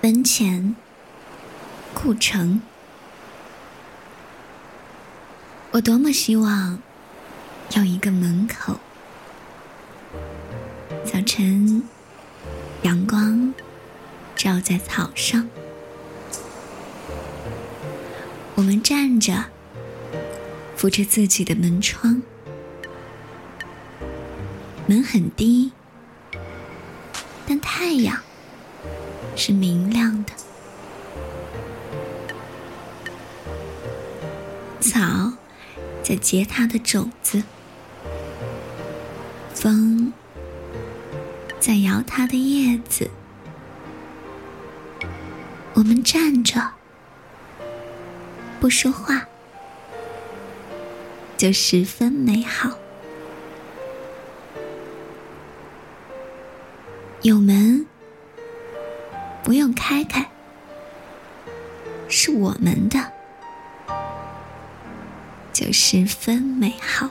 门前，故城。我多么希望有一个门口，早晨阳光照在草上，我们站着，扶着自己的门窗，门很低，但太阳。是明亮的，草在结它的种子，风在摇它的叶子。我们站着，不说话，就十分美好。有门。不用开开，是我们的，就十分美好。